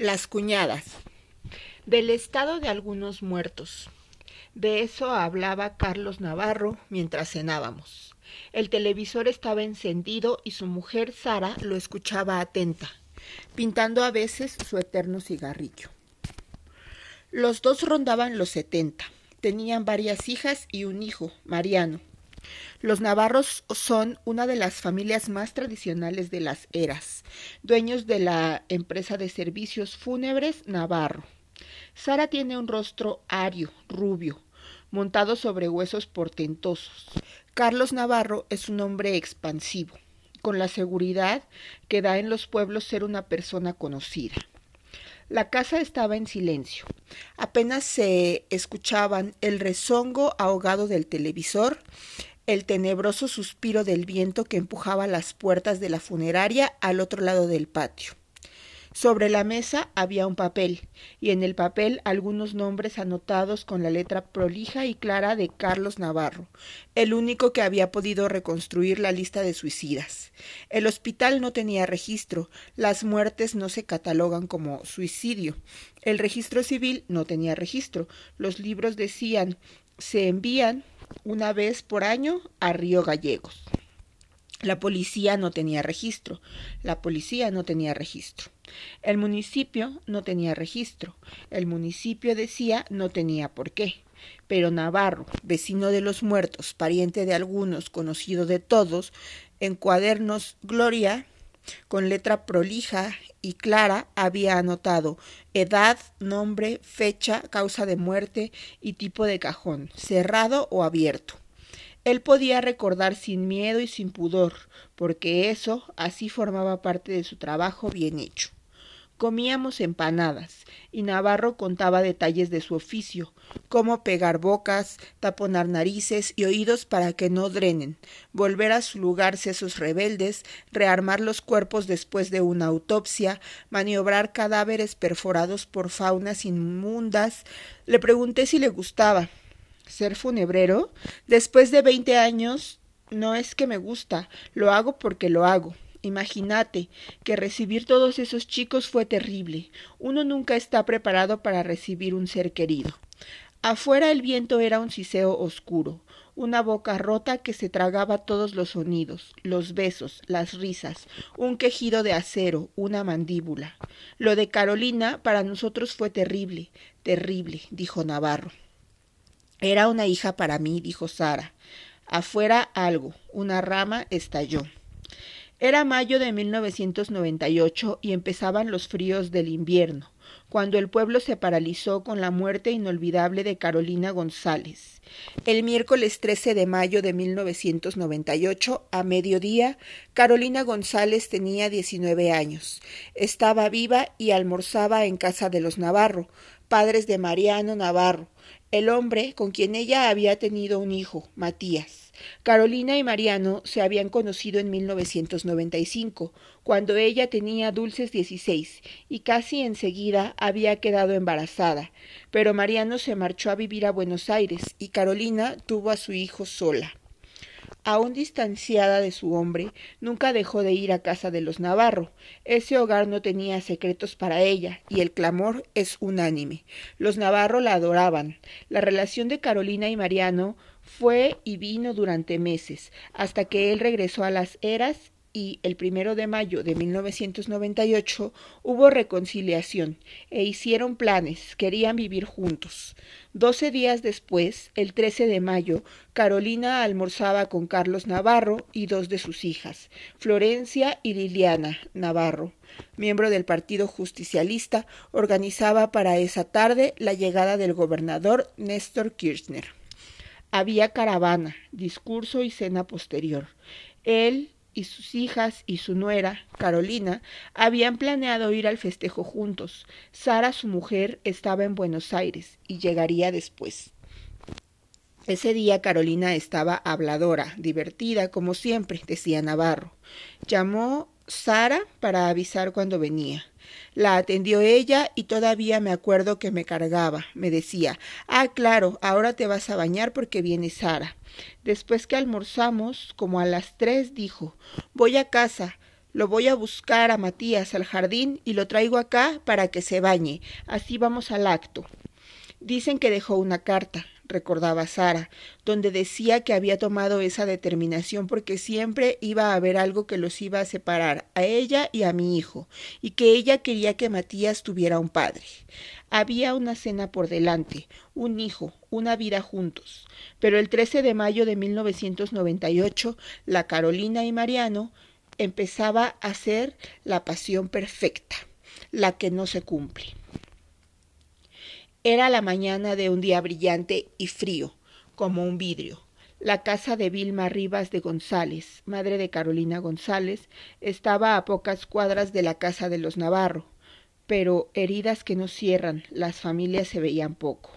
Las cuñadas. Del estado de algunos muertos. De eso hablaba Carlos Navarro mientras cenábamos. El televisor estaba encendido y su mujer Sara lo escuchaba atenta, pintando a veces su eterno cigarrillo. Los dos rondaban los setenta. Tenían varias hijas y un hijo, Mariano. Los navarros son una de las familias más tradicionales de las eras, dueños de la empresa de servicios fúnebres Navarro. Sara tiene un rostro ario, rubio, montado sobre huesos portentosos. Carlos Navarro es un hombre expansivo, con la seguridad que da en los pueblos ser una persona conocida. La casa estaba en silencio. Apenas se escuchaban el rezongo ahogado del televisor, el tenebroso suspiro del viento que empujaba las puertas de la funeraria al otro lado del patio. Sobre la mesa había un papel, y en el papel algunos nombres anotados con la letra prolija y clara de Carlos Navarro, el único que había podido reconstruir la lista de suicidas. El hospital no tenía registro, las muertes no se catalogan como suicidio. El registro civil no tenía registro. Los libros decían se envían una vez por año a Río Gallegos. La policía no tenía registro. La policía no tenía registro. El municipio no tenía registro. El municipio decía no tenía por qué. Pero Navarro, vecino de los muertos, pariente de algunos, conocido de todos, en cuadernos Gloria, con letra prolija y clara, había anotado edad, nombre, fecha, causa de muerte y tipo de cajón, cerrado o abierto. Él podía recordar sin miedo y sin pudor, porque eso así formaba parte de su trabajo bien hecho. Comíamos empanadas, y Navarro contaba detalles de su oficio, cómo pegar bocas, taponar narices y oídos para que no drenen, volver a su lugar sesos rebeldes, rearmar los cuerpos después de una autopsia, maniobrar cadáveres perforados por faunas inmundas. Le pregunté si le gustaba ser funebrero. Después de veinte años, no es que me gusta, lo hago porque lo hago. Imagínate que recibir todos esos chicos fue terrible. Uno nunca está preparado para recibir un ser querido. Afuera el viento era un siseo oscuro, una boca rota que se tragaba todos los sonidos, los besos, las risas, un quejido de acero, una mandíbula. Lo de Carolina para nosotros fue terrible, terrible, dijo Navarro. Era una hija para mí, dijo Sara. Afuera algo, una rama estalló. Era mayo de 1998 y empezaban los fríos del invierno, cuando el pueblo se paralizó con la muerte inolvidable de Carolina González. El miércoles 13 de mayo de 1998, a mediodía, Carolina González tenía 19 años. Estaba viva y almorzaba en casa de los Navarro, padres de Mariano Navarro, el hombre con quien ella había tenido un hijo, Matías. Carolina y Mariano se habían conocido en 1995, cuando ella tenía dulces dieciséis, y casi enseguida había quedado embarazada. Pero Mariano se marchó a vivir a Buenos Aires y Carolina tuvo a su hijo sola. Aún distanciada de su hombre, nunca dejó de ir a casa de los Navarro. Ese hogar no tenía secretos para ella, y el clamor es unánime. Los Navarro la adoraban. La relación de Carolina y Mariano fue y vino durante meses, hasta que él regresó a las eras y el primero de mayo de 1998 hubo reconciliación e hicieron planes, querían vivir juntos. Doce días después, el 13 de mayo, Carolina almorzaba con Carlos Navarro y dos de sus hijas, Florencia y Liliana Navarro. Miembro del Partido Justicialista, organizaba para esa tarde la llegada del gobernador Néstor Kirchner. Había caravana, discurso y cena posterior. Él, y sus hijas y su nuera, Carolina, habían planeado ir al festejo juntos. Sara, su mujer, estaba en Buenos Aires y llegaría después. Ese día Carolina estaba habladora, divertida, como siempre, decía Navarro. Llamó Sara para avisar cuando venía. La atendió ella y todavía me acuerdo que me cargaba. Me decía, ah, claro, ahora te vas a bañar porque viene Sara. Después que almorzamos, como a las tres, dijo, voy a casa. Lo voy a buscar a Matías al jardín y lo traigo acá para que se bañe. Así vamos al acto. Dicen que dejó una carta recordaba Sara, donde decía que había tomado esa determinación porque siempre iba a haber algo que los iba a separar, a ella y a mi hijo, y que ella quería que Matías tuviera un padre. Había una cena por delante, un hijo, una vida juntos. Pero el 13 de mayo de 1998, la Carolina y Mariano empezaba a ser la pasión perfecta, la que no se cumple. Era la mañana de un día brillante y frío, como un vidrio. La casa de Vilma Rivas de González, madre de Carolina González, estaba a pocas cuadras de la casa de los Navarro, pero heridas que no cierran, las familias se veían poco.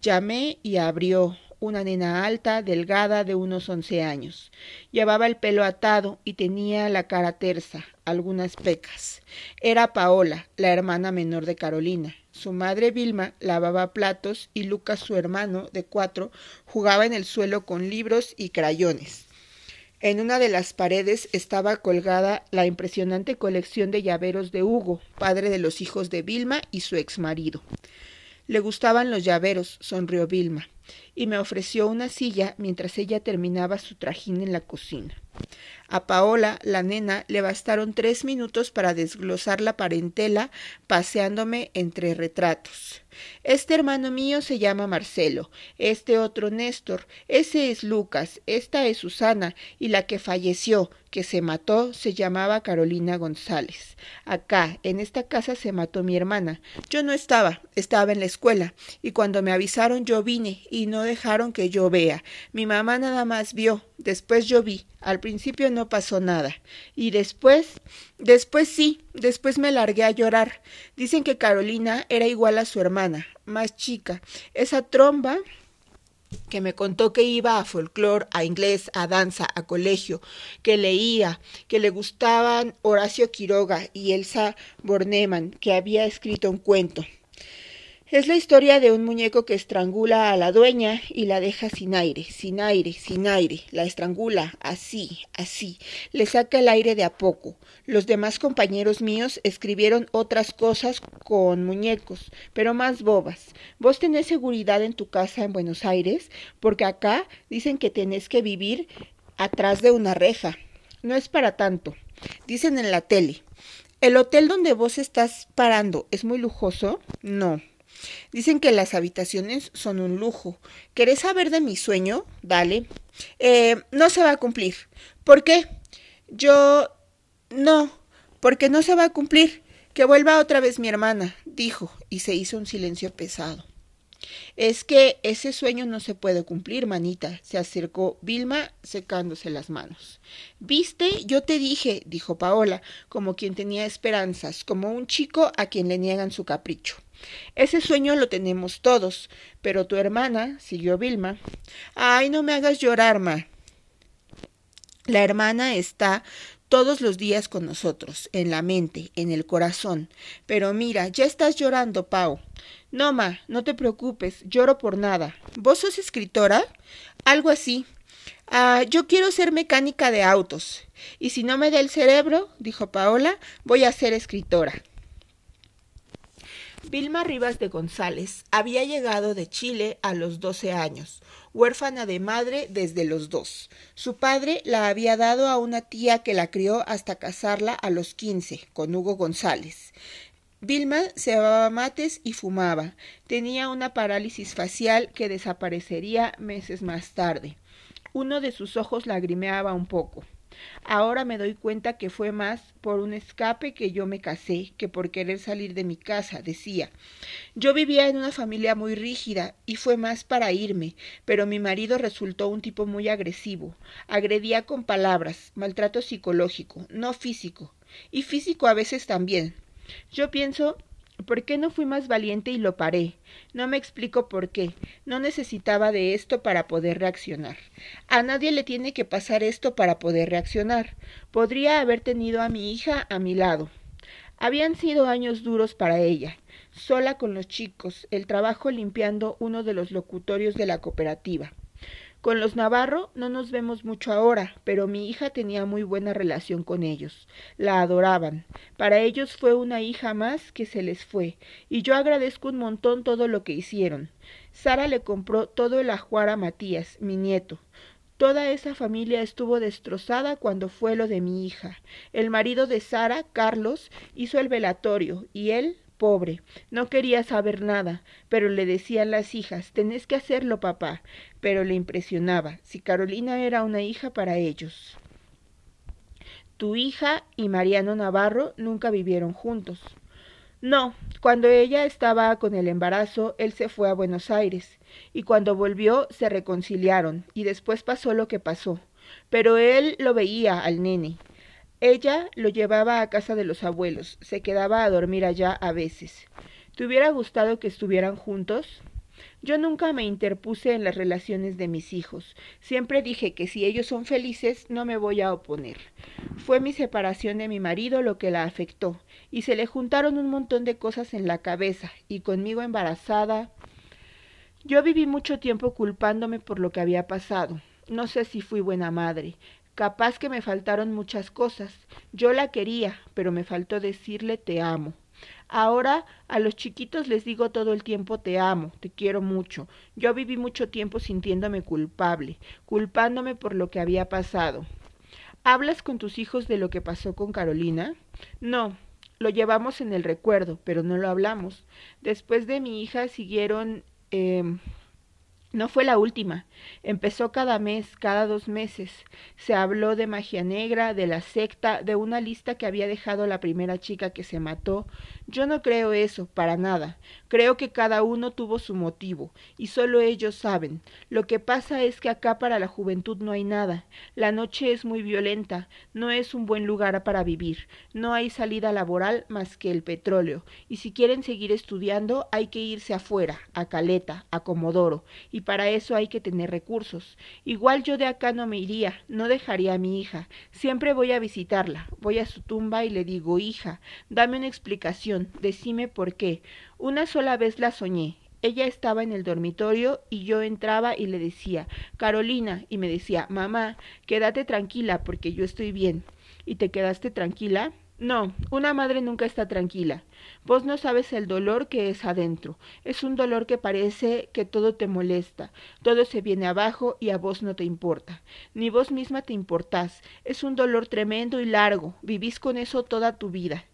Llamé y abrió una nena alta, delgada, de unos once años. Llevaba el pelo atado y tenía la cara tersa, algunas pecas. Era Paola, la hermana menor de Carolina. Su madre Vilma lavaba platos y Lucas, su hermano de cuatro, jugaba en el suelo con libros y crayones. En una de las paredes estaba colgada la impresionante colección de llaveros de Hugo, padre de los hijos de Vilma y su ex marido. Le gustaban los llaveros, sonrió Vilma, y me ofreció una silla mientras ella terminaba su trajín en la cocina. A Paola, la nena, le bastaron tres minutos para desglosar la parentela paseándome entre retratos. Este hermano mío se llama Marcelo, este otro Néstor, ese es Lucas, esta es Susana, y la que falleció, que se mató, se llamaba Carolina González. Acá, en esta casa, se mató mi hermana. Yo no estaba, estaba en la escuela, y cuando me avisaron yo vine, no dejaron que yo vea. Mi mamá nada más vio, después yo vi. Al principio no pasó nada. Y después, después sí, después me largué a llorar. Dicen que Carolina era igual a su hermana, más chica. Esa tromba que me contó que iba a folclor, a inglés, a danza, a colegio, que leía, que le gustaban Horacio Quiroga y Elsa Bornemann, que había escrito un cuento. Es la historia de un muñeco que estrangula a la dueña y la deja sin aire, sin aire, sin aire. La estrangula, así, así. Le saca el aire de a poco. Los demás compañeros míos escribieron otras cosas con muñecos, pero más bobas. ¿Vos tenés seguridad en tu casa en Buenos Aires? Porque acá dicen que tenés que vivir atrás de una reja. No es para tanto. Dicen en la tele. ¿El hotel donde vos estás parando es muy lujoso? No. Dicen que las habitaciones son un lujo. ¿Querés saber de mi sueño? Dale. Eh, no se va a cumplir. ¿Por qué? Yo... No, porque no se va a cumplir. Que vuelva otra vez mi hermana, dijo, y se hizo un silencio pesado. Es que ese sueño no se puede cumplir, manita, se acercó Vilma secándose las manos. Viste, yo te dije, dijo Paola, como quien tenía esperanzas, como un chico a quien le niegan su capricho. Ese sueño lo tenemos todos, pero tu hermana, siguió Vilma. Ay, no me hagas llorar, ma. La hermana está todos los días con nosotros, en la mente, en el corazón. Pero mira, ya estás llorando, Pau. No, ma, no te preocupes, lloro por nada. ¿Vos sos escritora? Algo así. Ah, yo quiero ser mecánica de autos. Y si no me da el cerebro, dijo Paola, voy a ser escritora. Vilma Rivas de González había llegado de Chile a los doce años, huérfana de madre desde los dos. Su padre la había dado a una tía que la crió hasta casarla a los quince, con Hugo González. Vilma se lavaba mates y fumaba. Tenía una parálisis facial que desaparecería meses más tarde. Uno de sus ojos lagrimeaba un poco. Ahora me doy cuenta que fue más por un escape que yo me casé que por querer salir de mi casa, decía. Yo vivía en una familia muy rígida y fue más para irme, pero mi marido resultó un tipo muy agresivo. Agredía con palabras, maltrato psicológico, no físico, y físico a veces también. Yo pienso ¿Por qué no fui más valiente y lo paré? No me explico por qué. No necesitaba de esto para poder reaccionar. A nadie le tiene que pasar esto para poder reaccionar. Podría haber tenido a mi hija a mi lado. Habían sido años duros para ella, sola con los chicos, el trabajo limpiando uno de los locutorios de la cooperativa. Con los Navarro no nos vemos mucho ahora, pero mi hija tenía muy buena relación con ellos. La adoraban. Para ellos fue una hija más que se les fue, y yo agradezco un montón todo lo que hicieron. Sara le compró todo el ajuar a Matías, mi nieto. Toda esa familia estuvo destrozada cuando fue lo de mi hija. El marido de Sara, Carlos, hizo el velatorio y él, pobre, no quería saber nada, pero le decían las hijas, tenés que hacerlo, papá, pero le impresionaba, si Carolina era una hija para ellos. Tu hija y Mariano Navarro nunca vivieron juntos. No, cuando ella estaba con el embarazo, él se fue a Buenos Aires, y cuando volvió se reconciliaron, y después pasó lo que pasó. Pero él lo veía al nene. Ella lo llevaba a casa de los abuelos, se quedaba a dormir allá a veces. ¿Te hubiera gustado que estuvieran juntos? Yo nunca me interpuse en las relaciones de mis hijos. Siempre dije que si ellos son felices no me voy a oponer. Fue mi separación de mi marido lo que la afectó, y se le juntaron un montón de cosas en la cabeza, y conmigo embarazada. Yo viví mucho tiempo culpándome por lo que había pasado. No sé si fui buena madre. Capaz que me faltaron muchas cosas. Yo la quería, pero me faltó decirle te amo. Ahora a los chiquitos les digo todo el tiempo te amo, te quiero mucho. Yo viví mucho tiempo sintiéndome culpable, culpándome por lo que había pasado. ¿Hablas con tus hijos de lo que pasó con Carolina? No, lo llevamos en el recuerdo, pero no lo hablamos. Después de mi hija siguieron eh, no fue la última. Empezó cada mes, cada dos meses. Se habló de magia negra, de la secta, de una lista que había dejado la primera chica que se mató. Yo no creo eso, para nada. Creo que cada uno tuvo su motivo, y solo ellos saben. Lo que pasa es que acá para la juventud no hay nada. La noche es muy violenta, no es un buen lugar para vivir. No hay salida laboral más que el petróleo, y si quieren seguir estudiando hay que irse afuera, a Caleta, a Comodoro, para eso hay que tener recursos. Igual yo de acá no me iría, no dejaría a mi hija. Siempre voy a visitarla. Voy a su tumba y le digo, hija, dame una explicación, decime por qué. Una sola vez la soñé. Ella estaba en el dormitorio y yo entraba y le decía, Carolina, y me decía, mamá, quédate tranquila porque yo estoy bien. ¿Y te quedaste tranquila? No, una madre nunca está tranquila. Vos no sabes el dolor que es adentro. Es un dolor que parece que todo te molesta, todo se viene abajo y a vos no te importa. Ni vos misma te importás. Es un dolor tremendo y largo. Vivís con eso toda tu vida.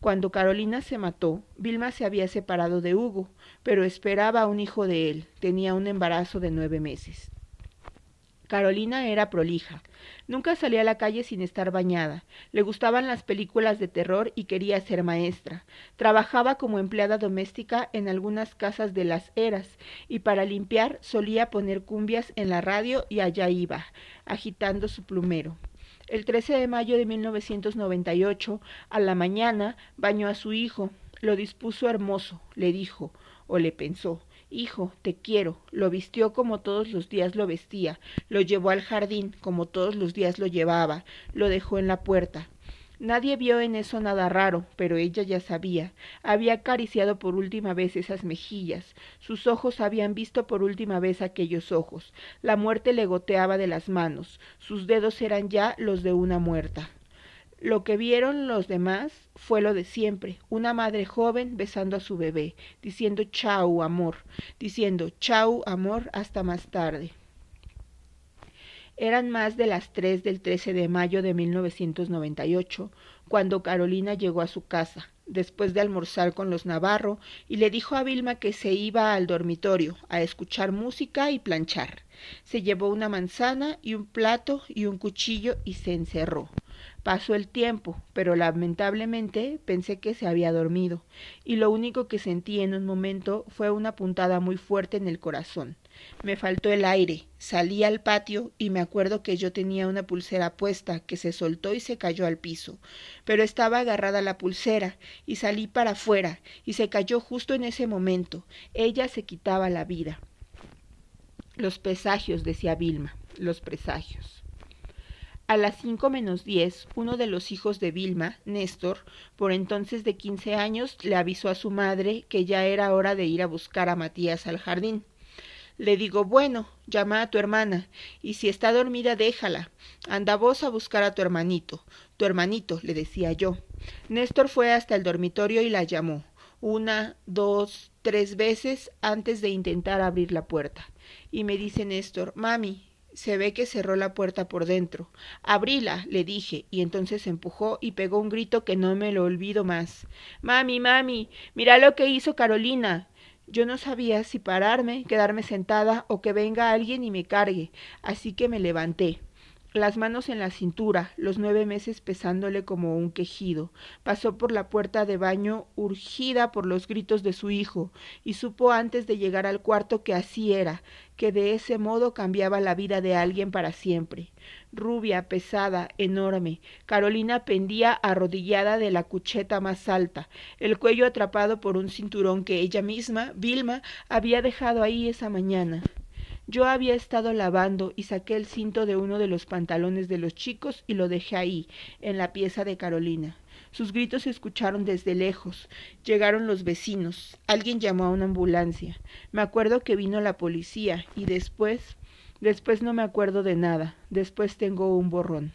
Cuando Carolina se mató, Vilma se había separado de Hugo, pero esperaba un hijo de él. Tenía un embarazo de nueve meses. Carolina era prolija. Nunca salía a la calle sin estar bañada. Le gustaban las películas de terror y quería ser maestra. Trabajaba como empleada doméstica en algunas casas de las eras y para limpiar solía poner cumbias en la radio y allá iba, agitando su plumero. El 13 de mayo de 1998, a la mañana, bañó a su hijo. Lo dispuso hermoso, le dijo, o le pensó. Hijo, te quiero. Lo vistió como todos los días lo vestía, lo llevó al jardín como todos los días lo llevaba, lo dejó en la puerta. Nadie vio en eso nada raro, pero ella ya sabía. Había acariciado por última vez esas mejillas. Sus ojos habían visto por última vez aquellos ojos. La muerte le goteaba de las manos. Sus dedos eran ya los de una muerta. Lo que vieron los demás fue lo de siempre, una madre joven besando a su bebé, diciendo chau, amor, diciendo chau, amor, hasta más tarde. Eran más de las tres del 13 de mayo de 1998 cuando Carolina llegó a su casa, después de almorzar con los Navarro, y le dijo a Vilma que se iba al dormitorio a escuchar música y planchar. Se llevó una manzana y un plato y un cuchillo y se encerró. Pasó el tiempo, pero lamentablemente pensé que se había dormido, y lo único que sentí en un momento fue una puntada muy fuerte en el corazón. Me faltó el aire, salí al patio y me acuerdo que yo tenía una pulsera puesta que se soltó y se cayó al piso, pero estaba agarrada la pulsera y salí para afuera y se cayó justo en ese momento. Ella se quitaba la vida. Los presagios, decía Vilma, los presagios. A las cinco menos diez, uno de los hijos de Vilma, Néstor, por entonces de quince años, le avisó a su madre que ya era hora de ir a buscar a Matías al jardín. Le digo, bueno, llama a tu hermana, y si está dormida, déjala. Anda vos a buscar a tu hermanito. Tu hermanito, le decía yo. Néstor fue hasta el dormitorio y la llamó, una, dos, tres veces antes de intentar abrir la puerta. Y me dice Néstor, mami, se ve que cerró la puerta por dentro. Abríla, le dije, y entonces empujó y pegó un grito que no me lo olvido más. Mami, mami, mira lo que hizo Carolina. Yo no sabía si pararme, quedarme sentada o que venga alguien y me cargue, así que me levanté las manos en la cintura, los nueve meses pesándole como un quejido. Pasó por la puerta de baño urgida por los gritos de su hijo, y supo antes de llegar al cuarto que así era, que de ese modo cambiaba la vida de alguien para siempre. Rubia, pesada, enorme, Carolina pendía arrodillada de la cucheta más alta, el cuello atrapado por un cinturón que ella misma, Vilma, había dejado ahí esa mañana. Yo había estado lavando y saqué el cinto de uno de los pantalones de los chicos y lo dejé ahí, en la pieza de Carolina. Sus gritos se escucharon desde lejos. Llegaron los vecinos. Alguien llamó a una ambulancia. Me acuerdo que vino la policía y después... Después no me acuerdo de nada. Después tengo un borrón.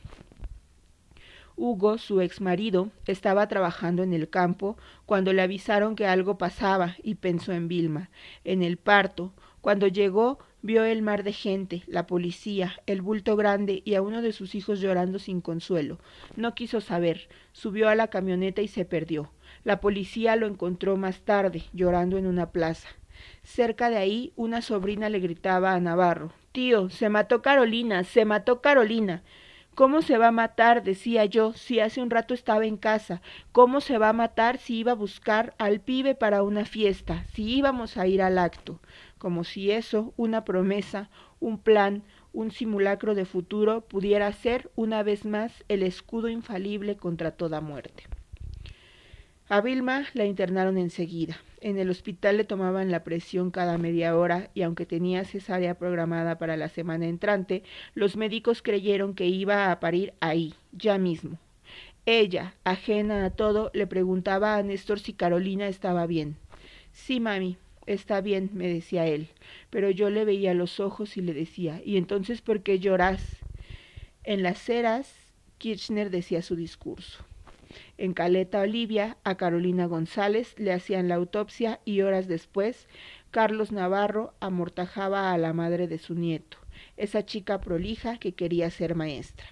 Hugo, su ex marido, estaba trabajando en el campo cuando le avisaron que algo pasaba y pensó en Vilma, en el parto. Cuando llegó Vio el mar de gente, la policía, el bulto grande y a uno de sus hijos llorando sin consuelo. No quiso saber. Subió a la camioneta y se perdió. La policía lo encontró más tarde, llorando en una plaza. Cerca de ahí, una sobrina le gritaba a Navarro Tío, se mató Carolina, se mató Carolina. ¿Cómo se va a matar? decía yo, si hace un rato estaba en casa. ¿Cómo se va a matar si iba a buscar al pibe para una fiesta, si íbamos a ir al acto? como si eso, una promesa, un plan, un simulacro de futuro, pudiera ser una vez más el escudo infalible contra toda muerte. A Vilma la internaron enseguida. En el hospital le tomaban la presión cada media hora y aunque tenía cesárea programada para la semana entrante, los médicos creyeron que iba a parir ahí, ya mismo. Ella, ajena a todo, le preguntaba a Néstor si Carolina estaba bien. Sí, mami, Está bien, me decía él, pero yo le veía los ojos y le decía, ¿y entonces por qué lloras? En las ceras, Kirchner decía su discurso. En Caleta Olivia, a Carolina González le hacían la autopsia y horas después, Carlos Navarro amortajaba a la madre de su nieto, esa chica prolija que quería ser maestra.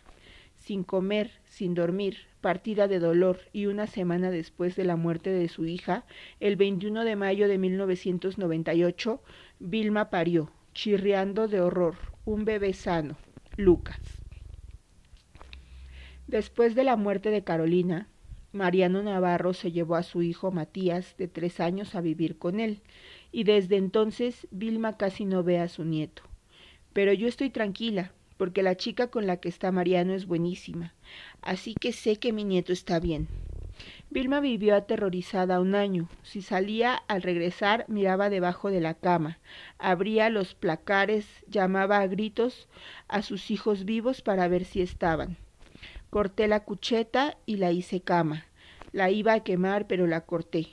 Sin comer, sin dormir, partida de dolor y una semana después de la muerte de su hija, el 21 de mayo de 1998, Vilma parió, chirriando de horror, un bebé sano, Lucas. Después de la muerte de Carolina, Mariano Navarro se llevó a su hijo Matías, de tres años, a vivir con él, y desde entonces Vilma casi no ve a su nieto. Pero yo estoy tranquila, porque la chica con la que está Mariano es buenísima, así que sé que mi nieto está bien. Vilma vivió aterrorizada un año. Si salía al regresar, miraba debajo de la cama, abría los placares, llamaba a gritos a sus hijos vivos para ver si estaban. Corté la cucheta y la hice cama. La iba a quemar, pero la corté.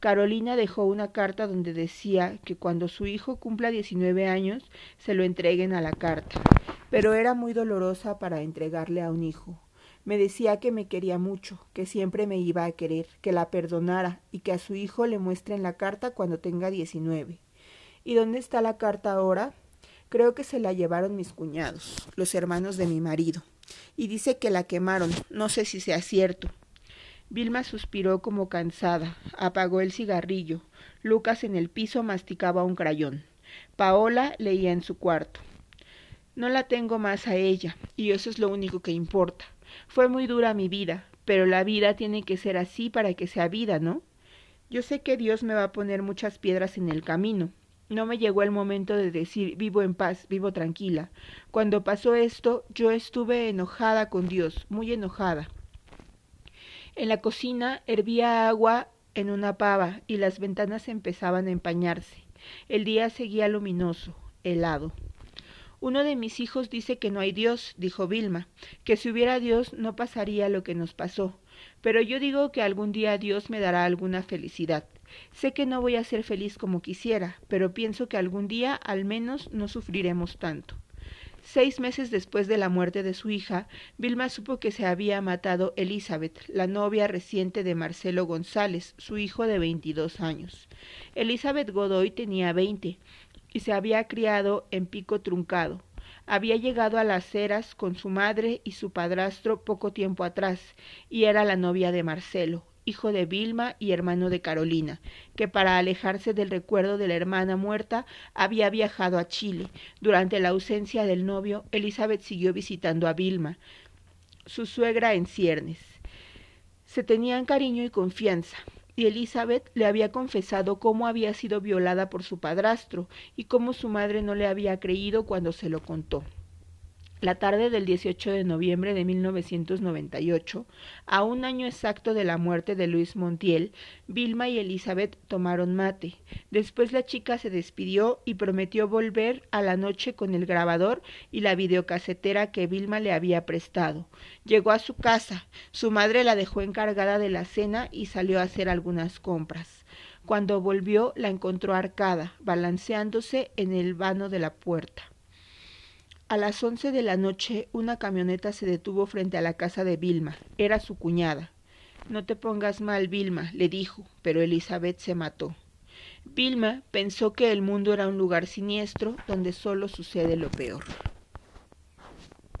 Carolina dejó una carta donde decía que cuando su hijo cumpla 19 años se lo entreguen a la carta, pero era muy dolorosa para entregarle a un hijo. Me decía que me quería mucho, que siempre me iba a querer, que la perdonara y que a su hijo le muestren la carta cuando tenga 19. ¿Y dónde está la carta ahora? Creo que se la llevaron mis cuñados, los hermanos de mi marido. Y dice que la quemaron, no sé si sea cierto. Vilma suspiró como cansada, apagó el cigarrillo. Lucas en el piso masticaba un crayón. Paola leía en su cuarto. No la tengo más a ella, y eso es lo único que importa. Fue muy dura mi vida, pero la vida tiene que ser así para que sea vida, ¿no? Yo sé que Dios me va a poner muchas piedras en el camino. No me llegó el momento de decir vivo en paz, vivo tranquila. Cuando pasó esto, yo estuve enojada con Dios, muy enojada. En la cocina hervía agua en una pava y las ventanas empezaban a empañarse. El día seguía luminoso, helado. Uno de mis hijos dice que no hay Dios, dijo Vilma, que si hubiera Dios no pasaría lo que nos pasó. pero yo digo que algún día Dios me dará alguna felicidad. Sé que no voy a ser feliz como quisiera, pero pienso que algún día al menos no sufriremos tanto. Seis meses después de la muerte de su hija, Vilma supo que se había matado Elizabeth, la novia reciente de Marcelo González, su hijo de veintidós años. Elizabeth Godoy tenía veinte y se había criado en Pico Truncado. Había llegado a las Heras con su madre y su padrastro poco tiempo atrás, y era la novia de Marcelo, hijo de Vilma y hermano de Carolina, que para alejarse del recuerdo de la hermana muerta había viajado a Chile. Durante la ausencia del novio, Elizabeth siguió visitando a Vilma, su suegra en ciernes. Se tenían cariño y confianza, y Elizabeth le había confesado cómo había sido violada por su padrastro y cómo su madre no le había creído cuando se lo contó. La tarde del 18 de noviembre de 1998, a un año exacto de la muerte de Luis Montiel, Vilma y Elizabeth tomaron mate. Después la chica se despidió y prometió volver a la noche con el grabador y la videocasetera que Vilma le había prestado. Llegó a su casa, su madre la dejó encargada de la cena y salió a hacer algunas compras. Cuando volvió la encontró arcada, balanceándose en el vano de la puerta. A las once de la noche una camioneta se detuvo frente a la casa de Vilma. Era su cuñada. No te pongas mal, Vilma, le dijo, pero Elizabeth se mató. Vilma pensó que el mundo era un lugar siniestro donde solo sucede lo peor.